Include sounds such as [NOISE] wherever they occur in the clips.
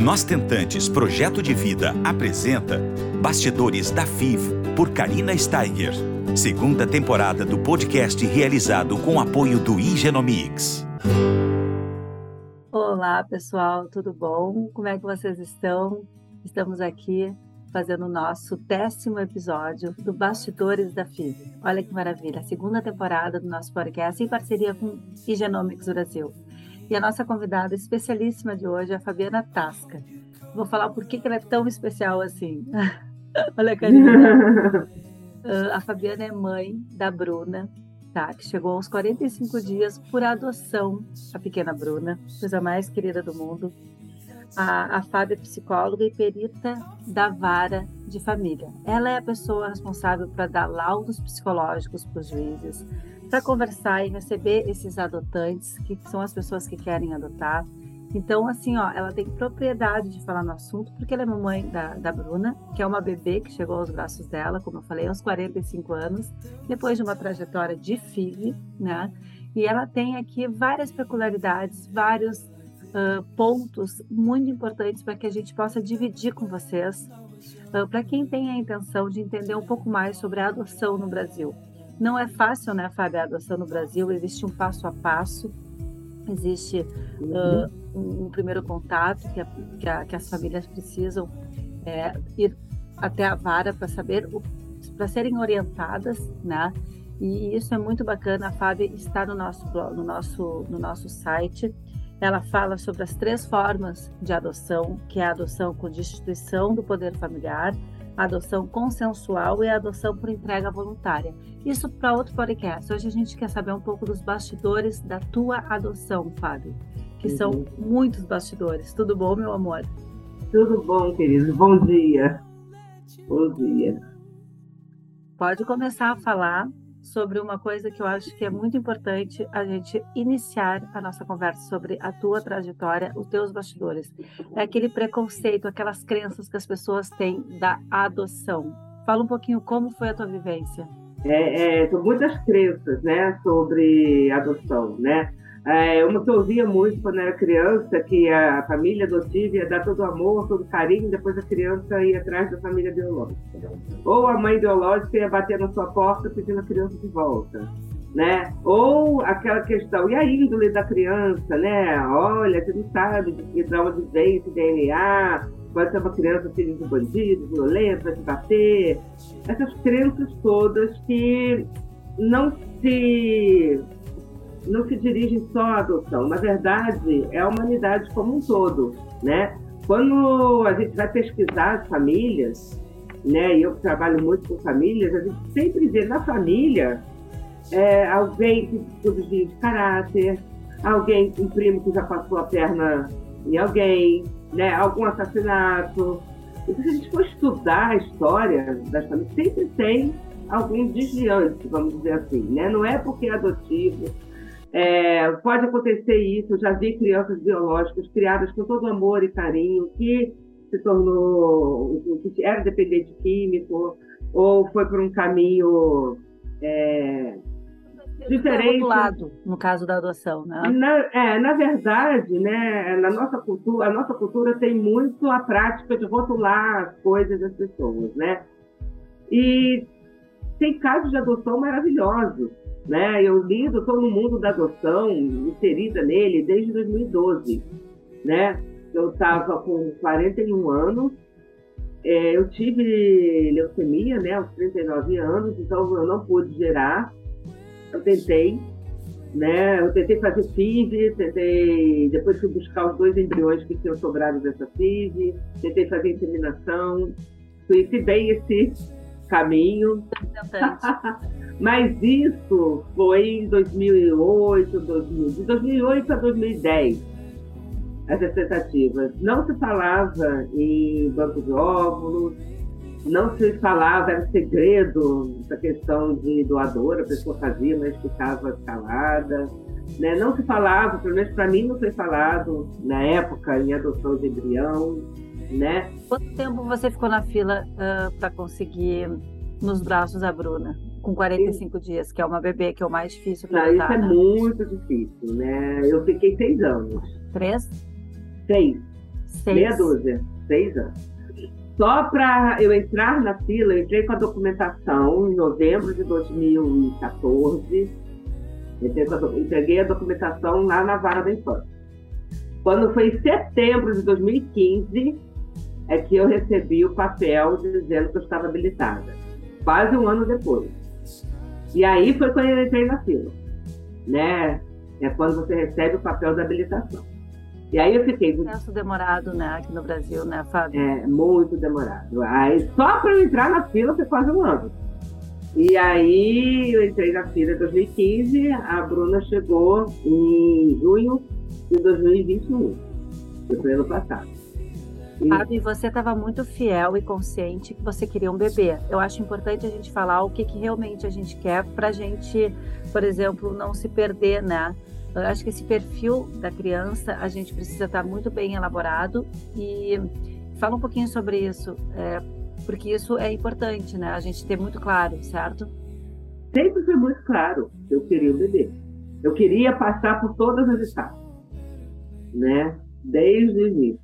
Nós Tentantes Projeto de Vida apresenta Bastidores da FIV por Karina Steiger. Segunda temporada do podcast realizado com apoio do Igenomics. Olá, pessoal, tudo bom? Como é que vocês estão? Estamos aqui fazendo o nosso décimo episódio do Bastidores da FIV. Olha que maravilha, a segunda temporada do nosso podcast em parceria com Igenomics Brasil. E a nossa convidada especialíssima de hoje é a Fabiana Tasca. Vou falar por que ela é tão especial assim. [LAUGHS] Olha, Karina. uh, [LAUGHS] a Fabiana é mãe da Bruna, tá? Que chegou aos 45 dias por adoção, a pequena Bruna, coisa mais querida do mundo. A, a Fábia é psicóloga e perita da vara de família. Ela é a pessoa responsável para dar laudos psicológicos para os juízes, para conversar e receber esses adotantes, que são as pessoas que querem adotar. Então, assim, ó, ela tem propriedade de falar no assunto, porque ela é mamãe da, da Bruna, que é uma bebê que chegou aos braços dela, como eu falei, aos 45 anos, depois de uma trajetória de FIV, né? E ela tem aqui várias peculiaridades, vários uh, pontos muito importantes para que a gente possa dividir com vocês, uh, para quem tem a intenção de entender um pouco mais sobre a adoção no Brasil. Não é fácil, né, Fábio, a adoção no Brasil, existe um passo a passo, existe uh, um, primeiro contato que, a, que, a, que, as famílias precisam é, ir até a vara para saber, para serem orientadas, né? E isso é muito bacana. A Fábio está no nosso, no nosso, no nosso site. Ela fala sobre as três formas de adoção, que é a adoção com destituição do poder familiar, adoção consensual e adoção por entrega voluntária. Isso para outro podcast. Hoje a gente quer saber um pouco dos bastidores da tua adoção, Fábio, que uhum. são muitos bastidores. Tudo bom, meu amor? Tudo bom, querido. Bom dia. Bom dia. Pode começar a falar sobre uma coisa que eu acho que é muito importante a gente iniciar a nossa conversa sobre a tua trajetória, os teus bastidores. É aquele preconceito, aquelas crenças que as pessoas têm da adoção. Fala um pouquinho como foi a tua vivência. É, é, são muitas crenças, né, sobre adoção, né? É, uma que eu ouvia muito quando era criança, que a família adotiva ia dar todo o amor, todo o carinho, depois a criança ia atrás da família biológica. Ou a mãe biológica ia bater na sua porta pedindo a criança de volta. Né? Ou aquela questão, e a índole da criança, né? Olha, você não sabe de, de onde vem esse DNA, pode ser uma criança filha de bandido, violenta, de bater. Essas crenças todas que não se não se dirigem só à adoção. Na verdade, é a humanidade como um todo, né? Quando a gente vai pesquisar as famílias, né? E eu trabalho muito com famílias, a gente sempre vê na família é, alguém que desvio de caráter, alguém, um primo que já passou a perna em alguém, né? Algum assassinato. Então, se a gente for estudar a história das famílias, sempre tem algum desviante, vamos dizer assim, né? Não é porque é adotivo, é, pode acontecer isso, eu já vi crianças biológicas criadas com todo amor e carinho, que se tornou, que era dependente químico, ou foi por um caminho é, diferente. Do lado, no caso da adoção, né? Na, é, na verdade, né, na nossa cultura, a nossa cultura tem muito a prática de rotular as coisas das pessoas, né? E tem casos de adoção maravilhosos né? Eu lido, estou no mundo da adoção, inserida nele desde 2012. Né? Eu estava com 41 anos, é, eu tive leucemia né, aos 39 anos, então eu não pude gerar. Eu tentei, né? Eu tentei fazer FIV, tentei, depois fui buscar os dois embriões que tinham sobrado dessa FIV, tentei fazer inseminação, conheci bem esse caminho. [LAUGHS] Mas isso foi em 2008, 2000, de 2008 a 2010, essas tentativas. Não se falava em banco de óvulos, não se falava, era segredo essa questão de doador, a pessoa fazia, mas ficava calada. Né? Não se falava, pelo menos para mim não foi falado na época em adoção de embrião. Né? Quanto tempo você ficou na fila uh, para conseguir nos braços a Bruna? Com 45 Sim. dias, que é uma bebê que é o mais difícil para Isso é né? muito difícil, né? Eu fiquei seis anos. Três? Seis. Seis. Meia dúzia, seis anos. Só para eu entrar na fila, eu entrei com a documentação em novembro de 2014. Entreguei a documentação lá na vara da infância. Quando foi em setembro de 2015, é que eu recebi o papel dizendo que eu estava habilitada. Quase um ano depois. E aí foi quando eu entrei na fila. Né? É quando você recebe o papel da habilitação. E aí eu fiquei. Processo demorado, né, aqui no Brasil, né, Fábio? É, muito demorado. Aí só para eu entrar na fila foi quase um ano. E aí eu entrei na fila em 2015, a Bruna chegou em junho de 2021. Foi ano passado. Fábio, você estava muito fiel e consciente que você queria um bebê. Eu acho importante a gente falar o que, que realmente a gente quer para a gente, por exemplo, não se perder, né? Eu acho que esse perfil da criança a gente precisa estar muito bem elaborado e fala um pouquinho sobre isso, é, porque isso é importante, né? A gente ter muito claro, certo? Sempre foi muito claro. Eu queria um bebê. Eu queria passar por todas as etapas, né? Desde o início.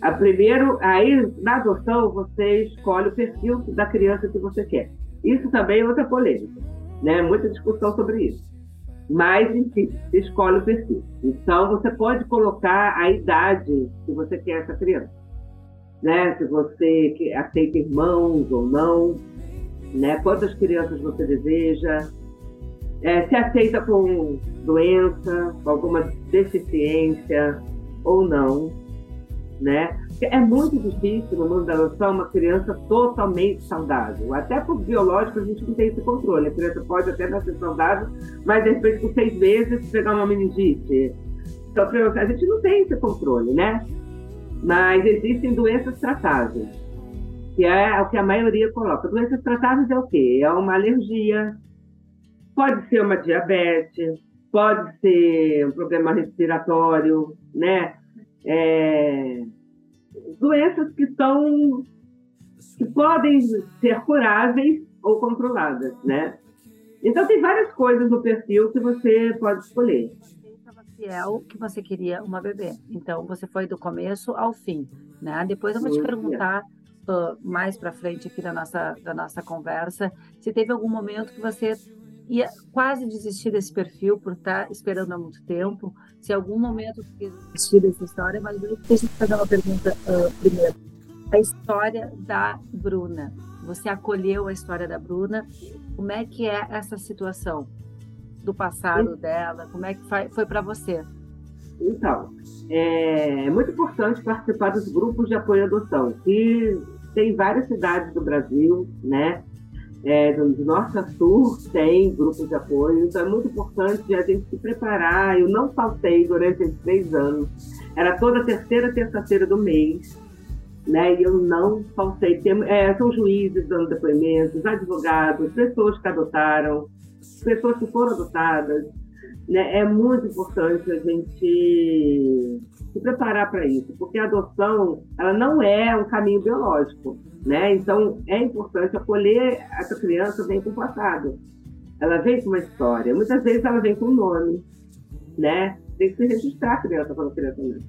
A primeiro, aí na adoção você escolhe o perfil da criança que você quer. Isso também é outra polêmica, né? Muita discussão sobre isso mas, enfim, escolhe o perfil. Então, você pode colocar a idade que você quer essa criança. Né? Se você aceita irmãos ou não, né? quantas crianças você deseja, é, se aceita com doença, com alguma deficiência ou não. Né? É muito difícil no mundo da adoção uma criança totalmente saudável. Até por biológico a gente não tem esse controle. A criança pode até nascer saudável, mas de repente com seis meses pegar uma meningite. Então a gente não tem esse controle, né? Mas existem doenças tratáveis, que é o que a maioria coloca. Doenças tratáveis é o quê? É uma alergia, pode ser uma diabetes, pode ser um problema respiratório, né? É, doenças que são que podem ser curáveis ou controladas, né? Então tem várias coisas no perfil que você pode escolher. Fiel que você queria uma bebê, então você foi do começo ao fim, né? Depois eu vou te perguntar uh, mais para frente aqui da nossa da nossa conversa se teve algum momento que você ia quase desistir desse perfil por estar esperando há muito tempo. Se algum momento quis desistir dessa história, mas deixa eu fazer uma pergunta uh, primeiro. A história da Bruna. Você acolheu a história da Bruna. Como é que é essa situação do passado dela? Como é que foi para você? Então, é muito importante participar dos grupos de apoio à adoção, que tem várias cidades do Brasil, né? É, do norte a sul tem grupos de apoio, então é muito importante a gente se preparar. Eu não faltei durante esses três anos, era toda terceira terça-feira do mês, né? E eu não faltei. Tem, é, são juízes dando depoimentos, advogados, pessoas que adotaram, pessoas que foram adotadas. Né? É muito importante a gente se preparar para isso, porque a adoção ela não é um caminho biológico né? Então, é importante acolher essa criança vem com o passado. Ela vem com uma história. Muitas vezes ela vem com um nome, né? Tem que se registrar a criança quando a criança nasce.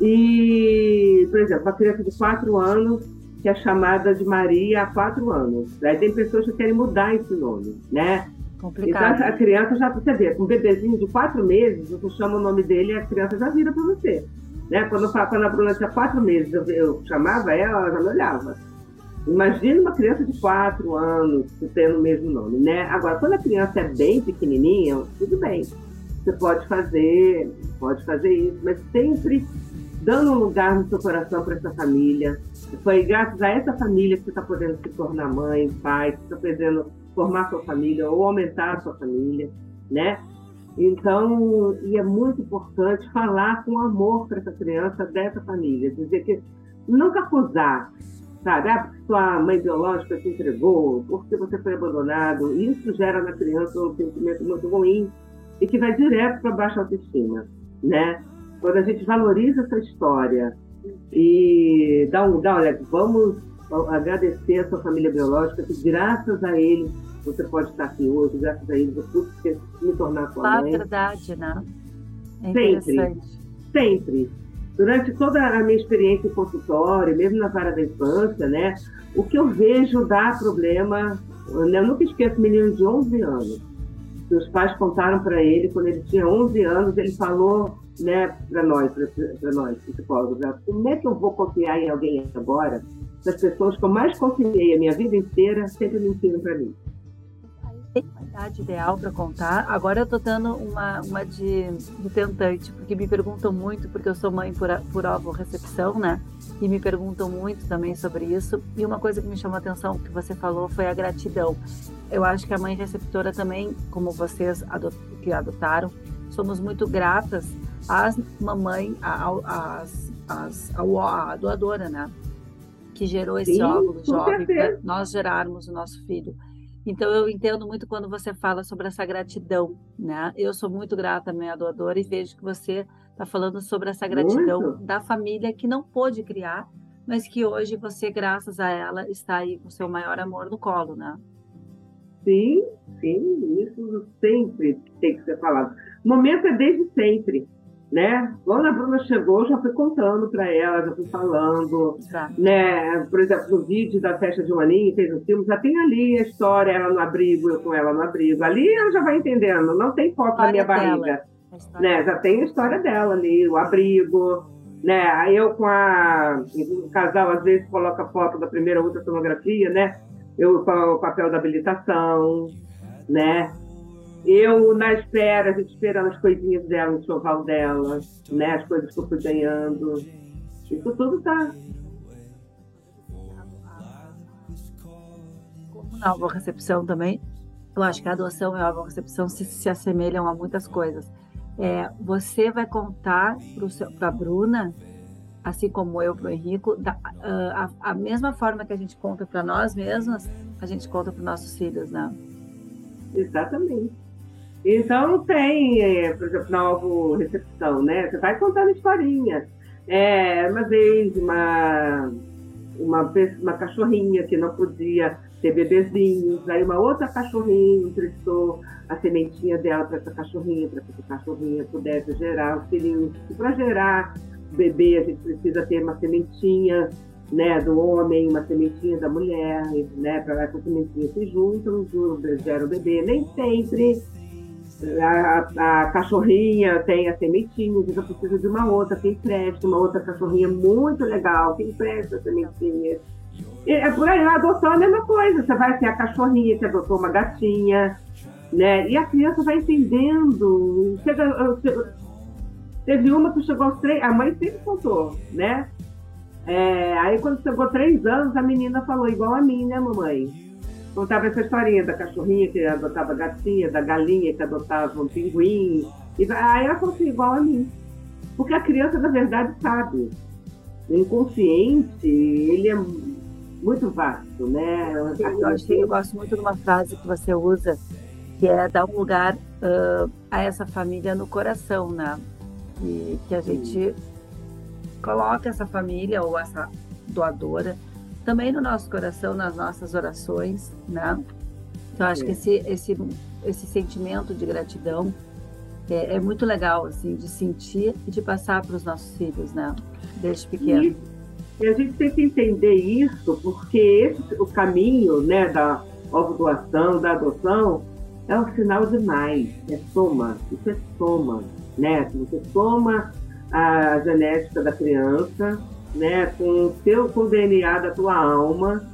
E, por exemplo, uma criança de 4 anos que é chamada de Maria há 4 anos. Aí tem pessoas que querem mudar esse nome, né? Complicado. Então, a criança já, você vê, com um bebezinho de 4 meses, você chama o nome dele e a criança já vira para você. Né? Quando, quando a Bruna tinha quatro meses, eu, eu chamava ela, ela já me olhava. Imagina uma criança de quatro anos tendo o mesmo nome, né? Agora, quando a criança é bem pequenininha, tudo bem. Você pode fazer, pode fazer isso, mas sempre dando um lugar no seu coração para essa família. Foi graças a essa família que você está podendo se tornar mãe, pai, que está podendo formar sua família ou aumentar a sua família, né? Então, e é muito importante falar com amor para essa criança dessa família, dizer que nunca acusar, sabe? Ah, porque sua mãe biológica te entregou, porque você foi abandonado. Isso gera na criança um sentimento muito ruim e que vai direto para baixa autoestima, né? Quando a gente valoriza essa história e dá um lugar, olha, vamos agradecer a sua família biológica, que graças a eles você pode estar aqui hoje, graças a ele, você me tornar sua mãe. A verdade, né? É sempre, sempre. durante toda a minha experiência em consultório, mesmo na vara da infância, né, o que eu vejo dá problema. Eu nunca esqueço menino de 11 anos. Que os pais contaram para ele, quando ele tinha 11 anos, ele falou né, para nós, para nós, psicólogos, né, como é que eu vou confiar em alguém agora? As pessoas que eu mais confiei a minha vida inteira sempre mentiram para mim tem idade ideal para contar. Agora eu estou dando uma, uma de, de, tentante, porque me perguntam muito, porque eu sou mãe por, por ovo-recepção, né? E me perguntam muito também sobre isso. E uma coisa que me chamou a atenção, que você falou, foi a gratidão. Eu acho que a mãe receptora também, como vocês adot que adotaram, somos muito gratas às mamãe, às, às, à doadora, né? Que gerou esse Sim, óvulo jovem para nós gerarmos o nosso filho. Então eu entendo muito quando você fala sobre essa gratidão, né? Eu sou muito grata à minha doadora e vejo que você está falando sobre essa gratidão muito. da família que não pôde criar, mas que hoje você, graças a ela, está aí com seu maior amor no colo, né? Sim, sim, isso sempre tem que ser falado. O momento é desde sempre né? Quando a Bruna chegou, já fui contando para ela, já fui falando, tá. né? Por exemplo, no vídeo da festa de um aninho, fez um filme, já tem ali a história, ela no abrigo, eu com ela no abrigo. Ali ela já vai entendendo, não tem foto na minha barriga, né? Já tem a história dela ali, o abrigo, né? Aí eu com a o casal às vezes coloca foto da primeira ultrassonografia, né? Eu com o papel da habilitação, né? Eu, na espera, a gente esperando as coisinhas dela, o enxoval dela, né? As coisas que eu fui ganhando. Isso tudo tá. Como na recepção também, eu acho que a adoção e a recepção se, se assemelham a muitas coisas. É, você vai contar para a Bruna, assim como eu para o Henrico, da, a, a, mesma forma que a gente conta para nós mesmas, a gente conta para os nossos filhos, né? Exatamente. Então tem, é, por exemplo, na ovo recepção, né? Você vai contando historinha. É, uma vez uma, uma, uma cachorrinha que não podia ter bebezinhos, aí uma outra cachorrinha emprestou a sementinha dela para essa cachorrinha, para que essa cachorrinha pudesse gerar os filhinhos. E para gerar bebê, a gente precisa ter uma sementinha né, do homem, uma sementinha da mulher, né, para essa sementinha se juntam, gera o bebê. Nem sempre a, a, cachorrinha tem a sementinha, você precisa de uma outra que empresta, uma outra cachorrinha muito legal que empresta a sementinha. E, é por aí, a adoção é a mesma coisa. Você vai ter a cachorrinha que adotou uma gatinha, né? E a criança vai entendendo. Chega, teve uma que chegou aos três, a mãe sempre contou, né? É, aí quando chegou três anos, a menina falou igual a mim, né, mamãe? Contava essa historinha da cachorrinha que adotava gatinha, da galinha que adotava um pinguim. E aí ela falou assim, igual a mim. Porque a criança, na verdade, sabe. O inconsciente, ele é muito vasto, né? Eu, acho, eu gosto muito de uma frase que você usa, que é dar um lugar uh, a essa família no coração, né? E que a gente coloca essa família ou essa doadora também no nosso coração, nas nossas orações, né? Então, acho que esse, esse, esse sentimento de gratidão é, é, muito legal, assim, de sentir e de passar para os nossos filhos, né? Desde pequeno. E, e, a gente tem que entender isso, porque esse, o caminho, né, da ovulação, da adoção, é um sinal demais, é soma, isso é soma, né? Você soma a genética da criança, né, com o teu com o DNA da tua alma,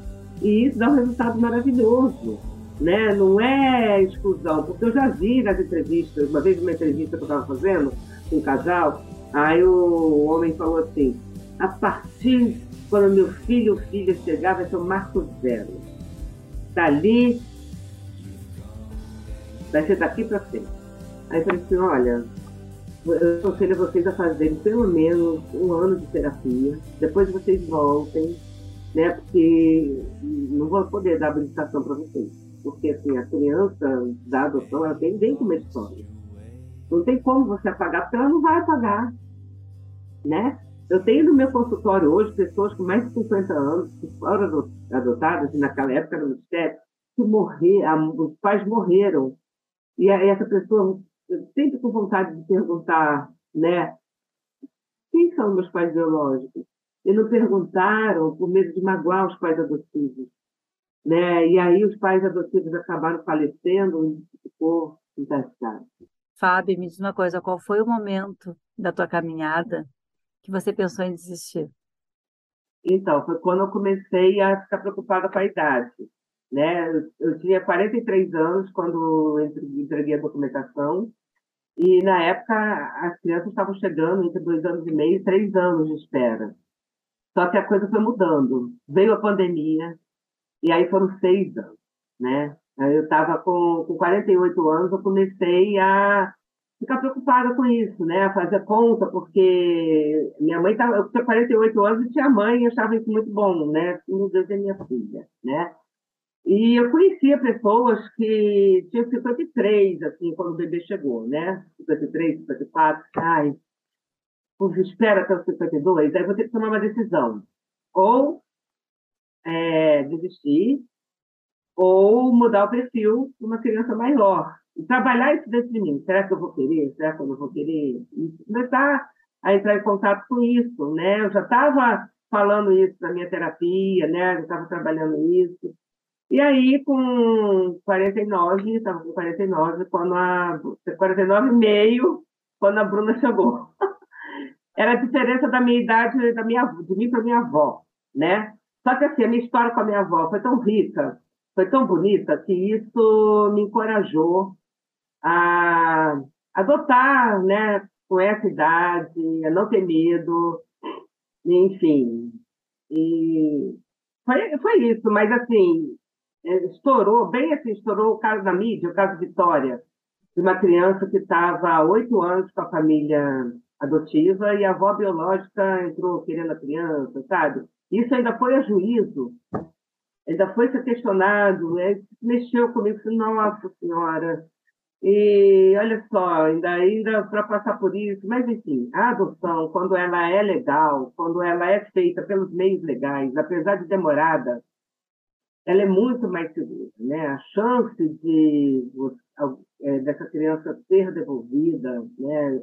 e isso dá um resultado maravilhoso. Né? Não é exclusão, porque eu já vi nas entrevistas, uma vez uma entrevista que eu estava fazendo com um casal, aí o homem falou assim, a partir quando meu filho ou filha chegar, vai ser o marco zero. Dali, vai ser daqui para frente. Aí eu falei assim, olha, eu aconselho vocês a fazerem pelo menos um ano de terapia. Depois vocês voltem, né? Porque não vou poder dar habilitação para vocês. Porque assim, a criança da adoção, ela tem dentro uma história. Não tem como você apagar, porque ela não vai apagar. Né? Eu tenho no meu consultório hoje pessoas com mais de 50 anos que foram adotadas, e naquela época no Ministério, que morreram, os pais morreram. E essa pessoa sempre com vontade de perguntar, né? quem são meus pais biológicos? E não perguntaram por medo de magoar os pais adotivos. Né? E aí os pais adotivos acabaram falecendo e ficou desgastado. Fábio, me diz uma coisa, qual foi o momento da tua caminhada que você pensou em desistir? Então, foi quando eu comecei a ficar preocupada com a idade. Né? Eu tinha 43 anos quando entreguei a documentação e, na época, as crianças estavam chegando entre dois anos e meio e três anos de espera. Só que a coisa foi mudando. Veio a pandemia, e aí foram seis anos, né? Eu estava com, com 48 anos, eu comecei a ficar preocupada com isso, né? A fazer conta, porque minha mãe estava, eu tinha 48 anos e tinha mãe, e achava isso muito bom, né? Meu Deus é minha filha, né? E eu conhecia pessoas que tinham 53, assim, quando o bebê chegou, né? 53, 54, ai, espera até os 52, aí vou ter que tomar uma decisão. Ou é, desistir, ou mudar o perfil para uma criança maior. E trabalhar isso dentro de mim. Será que eu vou querer? Será que eu não vou querer? E começar a entrar em contato com isso, né? Eu já estava falando isso na minha terapia, né? Eu estava trabalhando isso. E aí, com 49, estava com 49, quando a 49 e meio, quando a Bruna chegou. [LAUGHS] Era a diferença da minha idade, da minha, de mim para minha avó, né? Só que assim, a minha história com a minha avó foi tão rica, foi tão bonita, que isso me encorajou a adotar, né, com essa idade, a não ter medo, enfim. E foi, foi isso, mas assim, estourou, bem assim, estourou o caso da mídia, o caso Vitória, de uma criança que estava há oito anos com a família adotiva e a avó biológica entrou querendo a criança, sabe? Isso ainda foi a juízo, ainda foi ser questionado, né? mexeu comigo, disse, nossa senhora, e olha só, ainda, ainda para passar por isso, mas enfim, a adoção, quando ela é legal, quando ela é feita pelos meios legais, apesar de demorada, ela é muito mais segura, né? A chance de é, dessa criança ser devolvida, né?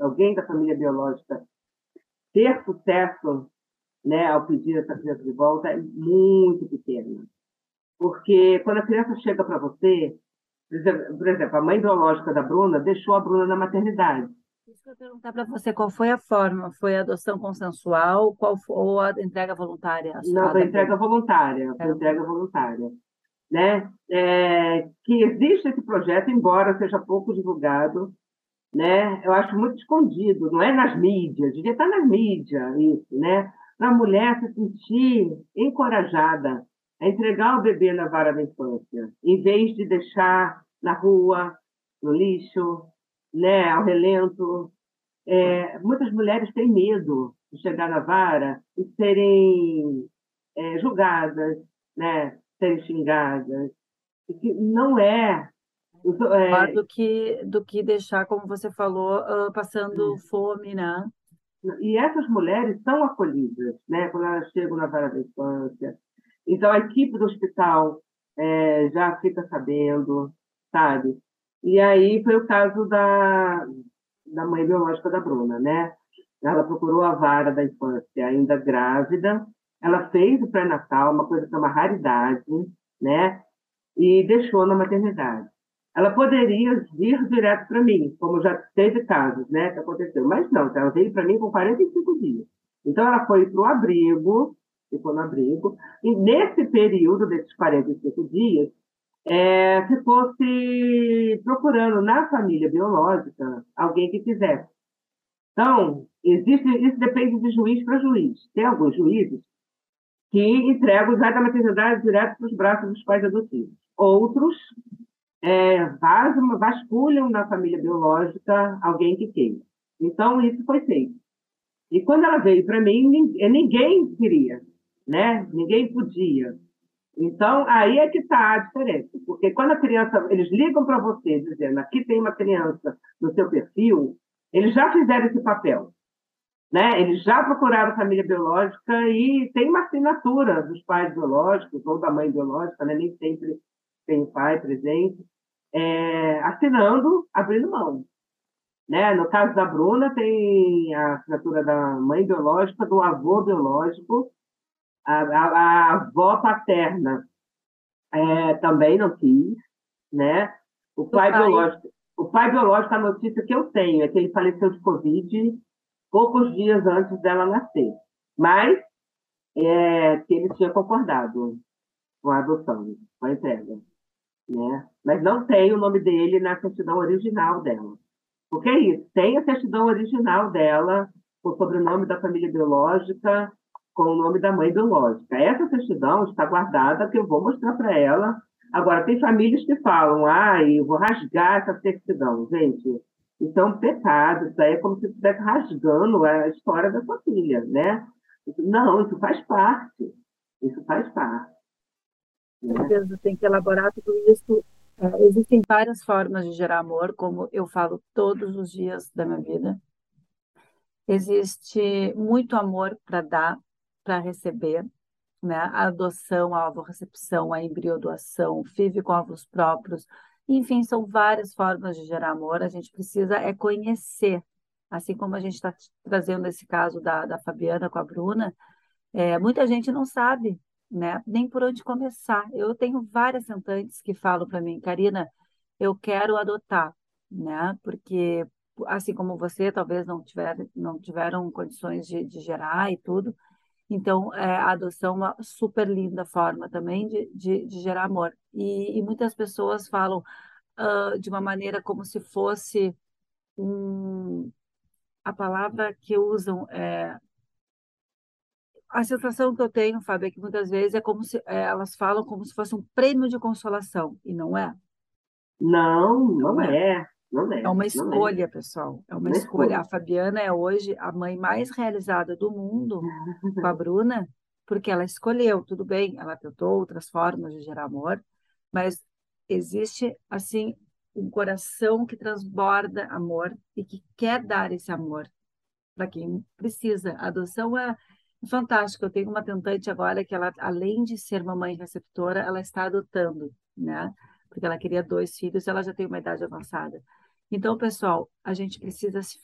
alguém da família biológica ter sucesso, né, ao pedir essa criança de volta é muito pequena, porque quando a criança chega para você, por exemplo, a mãe biológica da Bruna deixou a Bruna na maternidade. Isso que eu perguntar para você, qual foi a forma? Foi a adoção consensual qual foi, ou a entrega voluntária? Não, foi a entrega voluntária, a entrega voluntária. Né? É, que existe esse projeto, embora seja pouco divulgado, né? Eu acho muito escondido, não é nas mídias, devia estar nas mídias isso, né? Para a mulher se sentir encorajada a entregar o bebê na vara da infância, em vez de deixar na rua, no lixo, né, ao relento. É, muitas mulheres têm medo de chegar na vara e serem é, julgadas, né, serem xingadas. E que não é, é... do que do que deixar, como você falou, uh, passando fome, né? E essas mulheres são acolhidas, né, quando elas chegam na vara da infância. Então a equipe do hospital é, já fica sabendo, sabe? E aí foi o caso da, da mãe biológica da Bruna, né? Ela procurou a vara da infância ainda grávida, ela fez o pré-natal, uma coisa que é uma raridade, né? E deixou na maternidade. Ela poderia vir direto para mim, como já teve casos, né, que aconteceu, mas não, ela veio para mim com 45 dias. Então ela foi para o abrigo, ficou no abrigo, e nesse período desses 45 dias, é, ficou se procurando na família biológica alguém que quisesse. Então, existe, isso depende de juiz para juiz. Tem alguns juízes que entregam já da maternidade direto para os braços dos pais adotivos. Outros é, vasculham na família biológica alguém que queira. Então, isso foi feito. E quando ela veio para mim, ninguém queria, né? Ninguém podia. Então, aí é que está a diferença. Porque quando a criança, eles ligam para você dizendo aqui tem uma criança no seu perfil, eles já fizeram esse papel. Né? Eles já procuraram família biológica e tem uma assinatura dos pais biológicos ou da mãe biológica, né? nem sempre tem pai presente, é, assinando, abrindo mão. Né? No caso da Bruna, tem a assinatura da mãe biológica, do avô biológico, a, a, a avó paterna é, também não quis, né? O pai, pai, biológico, o pai biológico, a notícia que eu tenho é que ele faleceu de Covid poucos dias antes dela nascer. Mas é, que ele tinha concordado com a adoção, com a entrega. Né? Mas não tem o nome dele na certidão original dela. Porque é isso, tem a certidão original dela, o sobrenome da família biológica, com o nome da mãe biológica. Essa certidão está guardada, que eu vou mostrar para ela. Agora, tem famílias que falam, ah, eu vou rasgar essa certidão. Gente, isso é um pecado, isso aí é como se estivesse rasgando a história da sua filha, né? Não, isso faz parte. Isso faz parte. Tem que elaborar tudo isso. É, existem várias formas de gerar amor, como eu falo todos os dias da minha vida. Existe muito amor para dar, para receber, né? A adoção, a ovo-recepção, a embriodoação, FIV com ovos próprios, enfim, são várias formas de gerar amor. A gente precisa é conhecer, assim como a gente está trazendo esse caso da, da Fabiana com a Bruna, é, muita gente não sabe, né? Nem por onde começar. Eu tenho várias sentantes que falam para mim, Karina, eu quero adotar, né? Porque assim como você, talvez não tiver, não tiveram condições de, de gerar e tudo, então, é, a adoção é uma super linda forma também de, de, de gerar amor. E, e, muitas pessoas falam uh, de uma maneira como se fosse um. A palavra que usam é. A sensação que eu tenho, Fábio, é que muitas vezes é como se é, elas falam como se fosse um prêmio de consolação, e não é? Não, não, não é. é. É, é uma é. escolha, é. pessoal. É uma não escolha. A Fabiana é hoje a mãe mais realizada do mundo com a [LAUGHS] Bruna, porque ela escolheu, tudo bem, ela tentou outras formas de gerar amor, mas existe, assim, um coração que transborda amor e que quer dar esse amor para quem precisa. A adoção é fantástica. Eu tenho uma tentante agora que ela, além de ser mamãe receptora, ela está adotando, né? Porque ela queria dois filhos, ela já tem uma idade avançada. Então, pessoal, a gente precisa se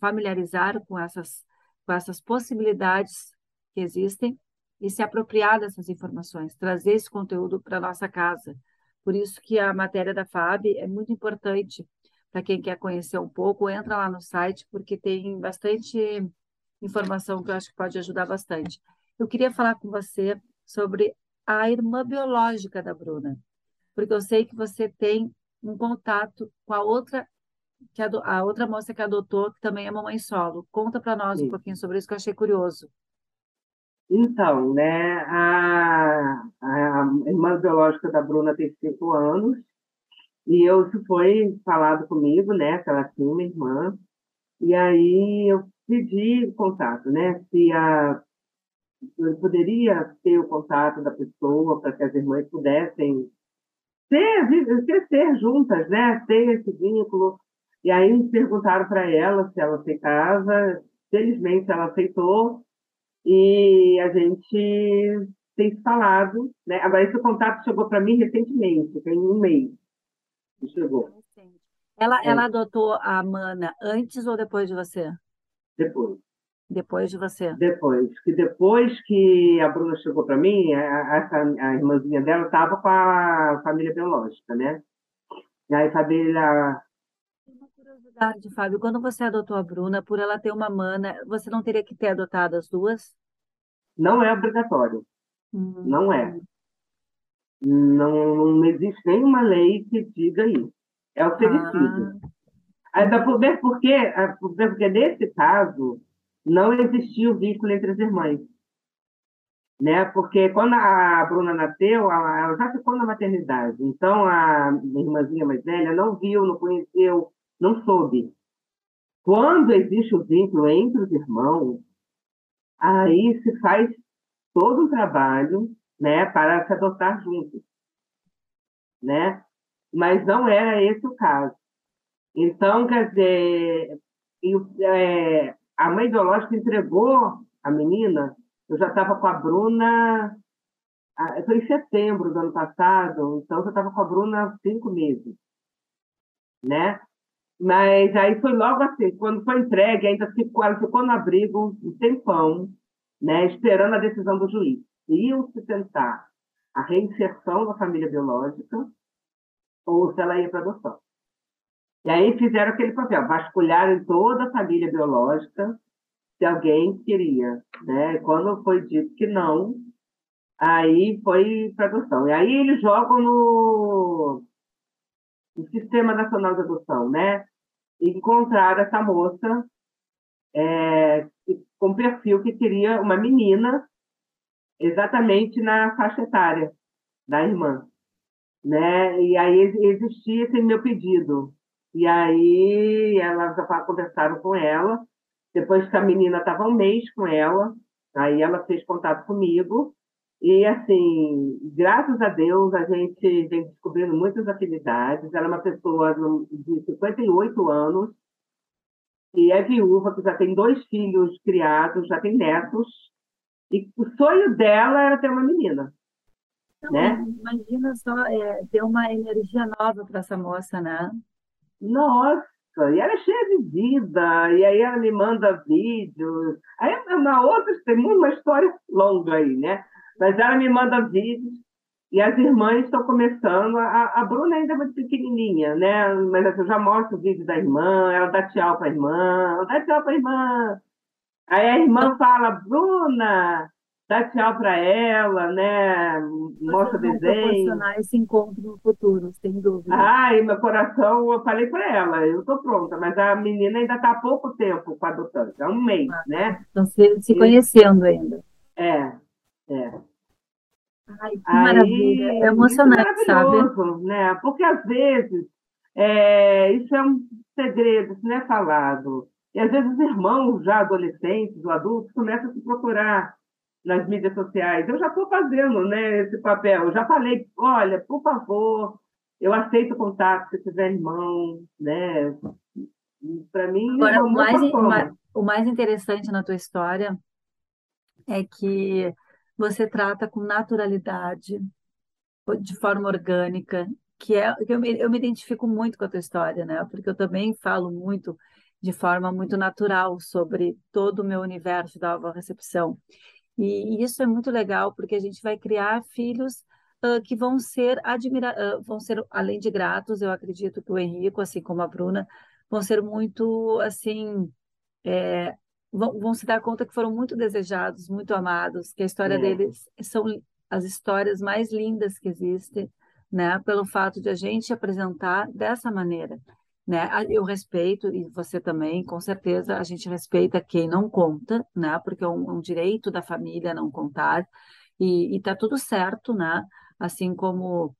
familiarizar com essas, com essas possibilidades que existem e se apropriar dessas informações, trazer esse conteúdo para nossa casa. Por isso que a matéria da FAB é muito importante para quem quer conhecer um pouco, entra lá no site, porque tem bastante informação que eu acho que pode ajudar bastante. Eu queria falar com você sobre a irmã biológica da Bruna, porque eu sei que você tem um contato com a outra que a, a outra moça que adotou, que também é mamãe solo. Conta para nós Sim. um pouquinho sobre isso que eu achei curioso. Então, né, a, a irmã biológica da Bruna tem cinco anos, e eu, isso foi falado comigo, né, que ela tinha uma irmã, e aí eu pedi contato, né, se a, eu poderia ter o contato da pessoa para que as irmãs pudessem ter juntas, né? Ter esse vínculo. E aí perguntaram para ela se ela aceitava. Felizmente ela aceitou. E a gente tem falado, né? Agora esse contato chegou para mim recentemente, tem um mês que chegou. Ela, é. ela adotou a Mana antes ou depois de você? Depois. Depois de você? Depois. Que depois que a Bruna chegou para mim, a, a, a, irmãzinha dela estava com a família biológica, né? E aí a família. Uma curiosidade, Fábio. Quando você adotou a Bruna, por ela ter uma mana, você não teria que ter adotado as duas? Não é obrigatório. Hum. Não é. Não, não existe nenhuma lei que diga isso. É oferecido. Ah. Até porque, porque nesse caso, não existia o vínculo entre as irmãs. Né? Porque quando a Bruna nasceu, ela já ficou na maternidade. Então, a irmãzinha mais velha não viu, não conheceu, não soube. Quando existe o vínculo entre os irmãos, aí se faz todo um trabalho né, para se adotar juntos. Né? Mas não era esse o caso. Então, quer dizer, é, a mãe biológica entregou a menina, eu já estava com a Bruna, foi em setembro do ano passado, então eu estava com a Bruna há cinco meses, né? Mas aí foi logo assim, quando foi entregue, ainda ficou, ela ficou no abrigo um tempão, né, esperando a decisão do juiz. Iam se tentar a reinserção na família biológica ou se ela ia para adoção. E aí fizeram aquele papel, vasculharam toda a família biológica se alguém queria, né? Quando foi dito que não, aí foi para adoção. E aí eles jogam no, no Sistema Nacional de Adoção, né? Encontraram essa moça é, com perfil que queria uma menina exatamente na faixa etária da irmã, né? E aí existia esse meu pedido. E aí elas conversaram com ela, depois que a menina estava um mês com ela, aí ela fez contato comigo, e assim, graças a Deus, a gente vem descobrindo muitas afinidades. Ela é uma pessoa de 58 anos, e é viúva, que já tem dois filhos criados, já tem netos, e o sonho dela era ter uma menina. Então, né? Imagina só, é, ter uma energia nova para essa moça, né? Nossa, e ela é cheia de vida, e aí ela me manda vídeos. Aí é uma outra, tem uma história longa aí, né? Mas ela me manda vídeos, e as irmãs estão começando. A, a Bruna ainda é muito pequenininha, né? Mas eu já mostro o vídeo da irmã, ela dá tchau para a irmã, ela dá tchau para a irmã. Aí a irmã fala, Bruna, dá tchau para ela, né? Mostra desenho. proporcionar esse encontro no futuro, sem dúvida. Ai, meu coração, eu falei para ela, eu estou pronta, mas a menina ainda está há pouco tempo com a adotante, há um mês, ah, né? Estão se, se conhecendo ainda. É, é. Ai, que Aí, maravilha, é emocionante, é sabe? Né? Porque às vezes é, isso é um segredo, isso não é falado. E às vezes os irmãos já adolescentes ou adultos começam a se procurar nas mídias sociais. Eu já estou fazendo né, esse papel. Eu já falei, olha, por favor, eu aceito contato se tiver irmão, né? Para mim, Agora, o mais, o mais interessante na tua história é que você trata com naturalidade, de forma orgânica, que é que eu me, eu me identifico muito com a tua história, né? Porque eu também falo muito de forma muito natural sobre todo o meu universo da recepção. E isso é muito legal porque a gente vai criar filhos uh, que vão ser admira uh, vão ser além de gratos, eu acredito que o Henrico, assim como a Bruna, vão ser muito assim é, vão, vão, se dar conta que foram muito desejados, muito amados, que a história é. deles são as histórias mais lindas que existem, né? Pelo fato de a gente apresentar dessa maneira né? Eu respeito, e você também, com certeza, a gente respeita quem não conta, né? Porque é um, um direito da família não contar, e, está tudo certo, né? Assim como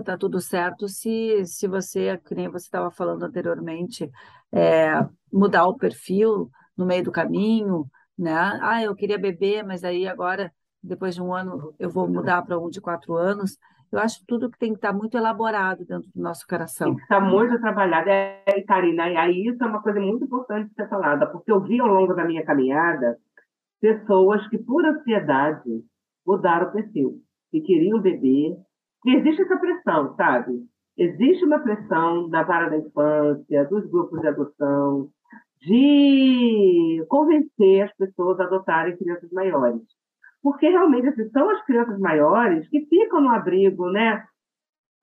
está tudo certo se, se você, que nem você estava falando anteriormente, é, mudar o perfil no meio do caminho, né? Ah, eu queria beber, mas aí agora, depois de um ano, eu vou mudar para um de quatro anos. Eu acho tudo que tem que estar muito elaborado dentro do nosso coração. Tem que estar muito trabalhado. É, Karina, e aí isso é uma coisa muito importante de ser falada, porque eu vi ao longo da minha caminhada pessoas que, por ansiedade, mudaram o perfil, que queriam beber. E existe essa pressão, sabe? Existe uma pressão da vara da infância, dos grupos de adoção, de convencer as pessoas a adotarem crianças maiores porque realmente assim, são as crianças maiores que ficam no abrigo, né?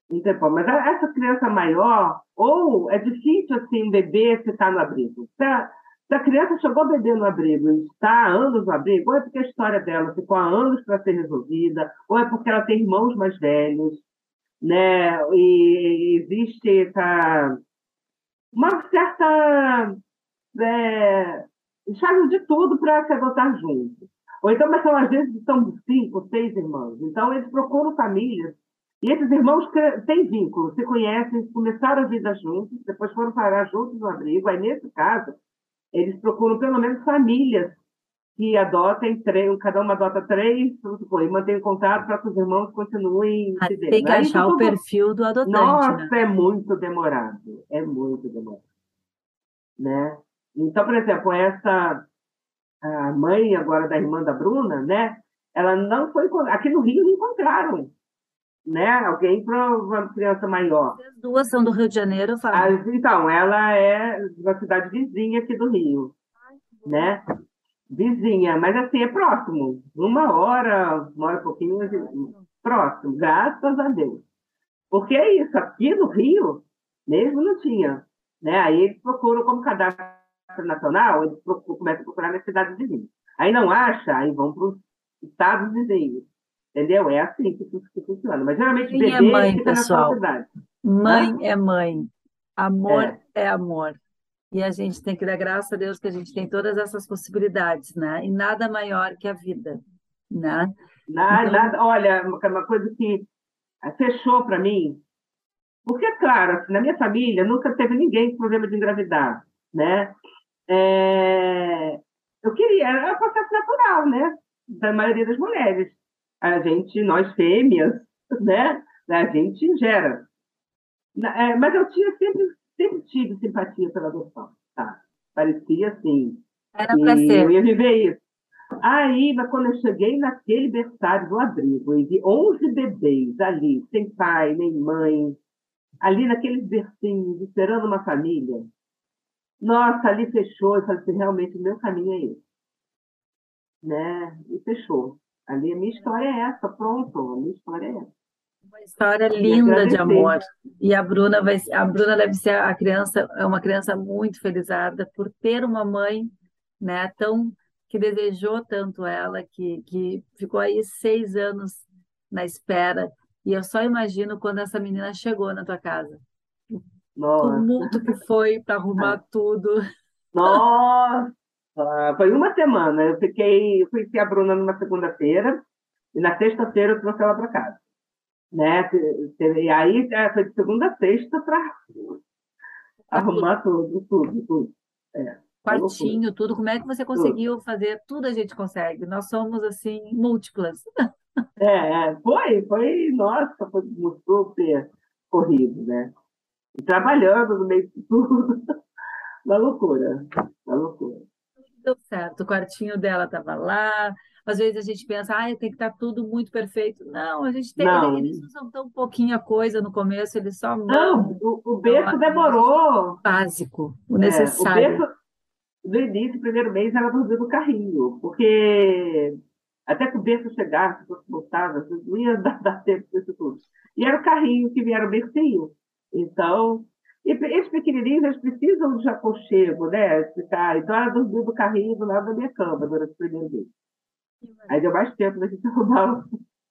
Então, mas essa criança maior, ou é difícil assim um bebê ficar no abrigo. Se a, se a criança chegou a beber no abrigo e está há anos no abrigo, ou é porque a história dela ficou há anos para ser resolvida, ou é porque ela tem irmãos mais velhos, né? E existe essa, uma certa é, de tudo para se adotar junto. Ou então, mas são, às vezes são cinco, seis irmãos. Então, eles procuram famílias. E esses irmãos têm vínculo, se conhecem, começaram a vida juntos, depois foram parar juntos no abrigo. Aí, nesse caso, eles procuram pelo menos famílias que adotem três, cada uma adota três, e mantém contato para que os irmãos continuem ah, se Tem que achar o perfil do adotante. Nossa, né? é muito demorado. É muito demorado. Né? Então, por exemplo, essa a mãe agora da irmã da Bruna, né? Ela não foi aqui no Rio não encontraram né? Alguém para uma criança maior. As duas são do Rio de Janeiro, Fábio? As, então, ela é uma cidade vizinha aqui do Rio, né? Vizinha, mas assim, é próximo. Uma hora, uma hora e pouquinho, próximo, graças a Deus. Porque é isso, aqui no Rio, mesmo não tinha. Né? Aí eles procuram como cadastro nacional, eles procuram, começam a procurar nas cidades vizinhas. Aí não acha, aí vão para os estados vizinhos. Entendeu? É assim que, que funciona. Mas geralmente Mãe bebê é mãe, fica pessoal. na cidade. Mãe é mãe. Amor É. é amor. E a gente tem que dar graças a Deus que a gente tem todas essas possibilidades, né? E nada maior que a vida, né? Nada, Então- nada, olha, uma coisa que fechou para mim, porque, claro, assim, na minha família nunca teve ninguém com problema de engravidar, né? É, eu queria, era um processo natural, né? Da maioria das mulheres. A gente, nós fêmeas, [LAUGHS] né? A gente gera. É, mas eu tinha sempre, sempre tive simpatia pela adoção, tá? Parecia assim, Era para ser. eu ia viver isso. Aí, mas quando eu cheguei naquele berçário do abrigo e vi 11 bebês ali, sem pai nem mãe, ali naqueles bercinhos, esperando uma família, nossa, ali fechou. Eu falei assim, realmente, o meu caminho é esse. Né? E fechou. Ali a minha história é essa, pronto, a minha história é essa. Uma história linda de amor. E a Bruna vai, a Bruna deve ser a criança, é uma criança muito felizarda por ter uma mãe, né, tão que desejou tanto ela, que, que ficou aí seis anos na espera. E eu só imagino quando essa menina chegou na tua casa. O Nossa, tumulto que foi para arrumar tudo. Nossa, foi uma semana. Eu fiquei, eu conheci a Bruna numa segunda-feira e na sexta-feira eu trouxe ela para casa, né? E aí é, foi de segunda a sexta para arrumar tudo, tudo, tudo. É, Quartinho, tudo. Como é que você conseguiu fazer? Tudo a gente consegue. Nós somos assim múltiplas. é, é, foi, foi, nossa, foi super corrido, né? Trabalhando no meio de tudo, [LAUGHS] uma loucura, uma loucura. Deu certo, o quartinho dela estava lá. Às vezes a gente pensa, ah, tem que estar tudo muito perfeito. Não, a gente tem. Não. Eles usam tão pouquinha coisa no começo, eles só Não, o, o berço Não, demorou. o básico, o É, necessário. o berço, no início, primeiro mês, ela dormia no carrinho, porque até que o berço chegasse, se fosse botada, não ia [LAUGHS] dar, dar tempo para isso tudo. E era o carrinho que vieram o bercinho. Então, e esses pequenininhos, eles precisam de aconchego, né? Ficar. Então, ela dormiu no carrinho do lado da minha cama durante o primeiro mês. Aí deu mais tempo da gente [LAUGHS] arrumar.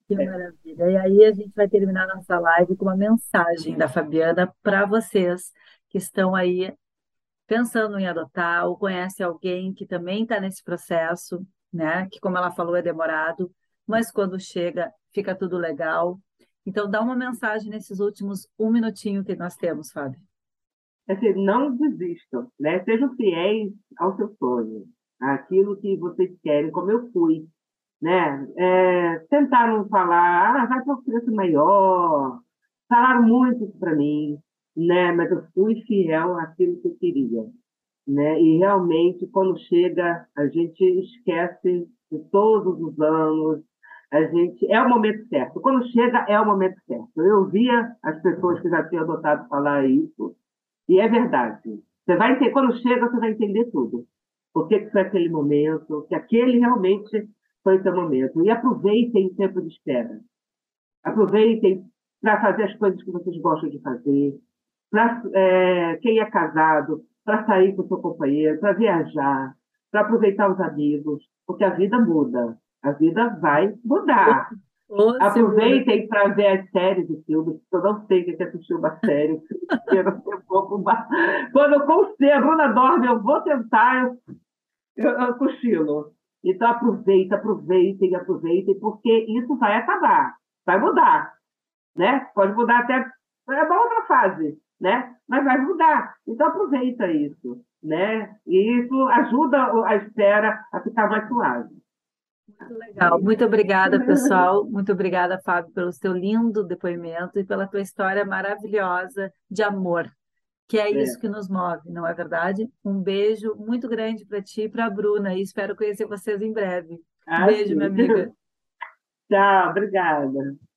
Que maravilha. E aí a gente vai terminar nossa live com uma mensagem da Fabiana para vocês que estão aí pensando em adotar ou conhecem alguém que também está nesse processo, né? Que, como ela falou, é demorado, mas quando chega, fica tudo legal. Então, dá uma mensagem nesses últimos um minutinho que nós temos, Fábio. Assim, não desistam, né? Sejam fiéis ao seu sonho, àquilo que vocês querem, como eu fui, né? É, tentaram falar, ah, vai para uma criança maior, falaram muito para mim, né? Mas eu fui fiel àquilo que eu queria, né? E realmente, quando chega, a gente esquece de todos os anos, a gente é o momento certo. Quando chega, é o momento certo. Eu via as pessoas que já tinham adotado falar isso, e é verdade. Você vai entender, quando chega, você vai entender tudo. Por que, foi aquele momento, que aquele realmente foi seu momento. E aproveitem o tempo de espera. Aproveitem para fazer as coisas que vocês gostam de fazer. Para é, quem é casado, para sair com seu companheiro, para viajar, para aproveitar os amigos, porque a vida muda. A vida vai mudar. Segura. Aproveitem para ver as séries e filmes, eu não sei o que é assistir uma série. [LAUGHS] eu não sei um pouco. Quando eu consigo, a Bruna dorme, eu vou tentar, eu, eu, eu cochilo. Então aproveita, aproveitem, aproveitem, porque isso vai acabar, vai mudar. Né? Pode mudar até é uma outra fase, né? mas vai mudar. Então aproveita isso. Né? E isso ajuda a espera a ficar mais suave. Muito legal. Muito obrigada, pessoal. Muito obrigada, Fábio, pelo seu lindo depoimento e pela tua história maravilhosa de amor, que é isso que nos move, não é verdade? Um beijo muito grande para ti e para a Bruna e espero conhecer vocês em breve. Um Ah, beijo, sim. minha amiga. [LAUGHS] Tchau, obrigada.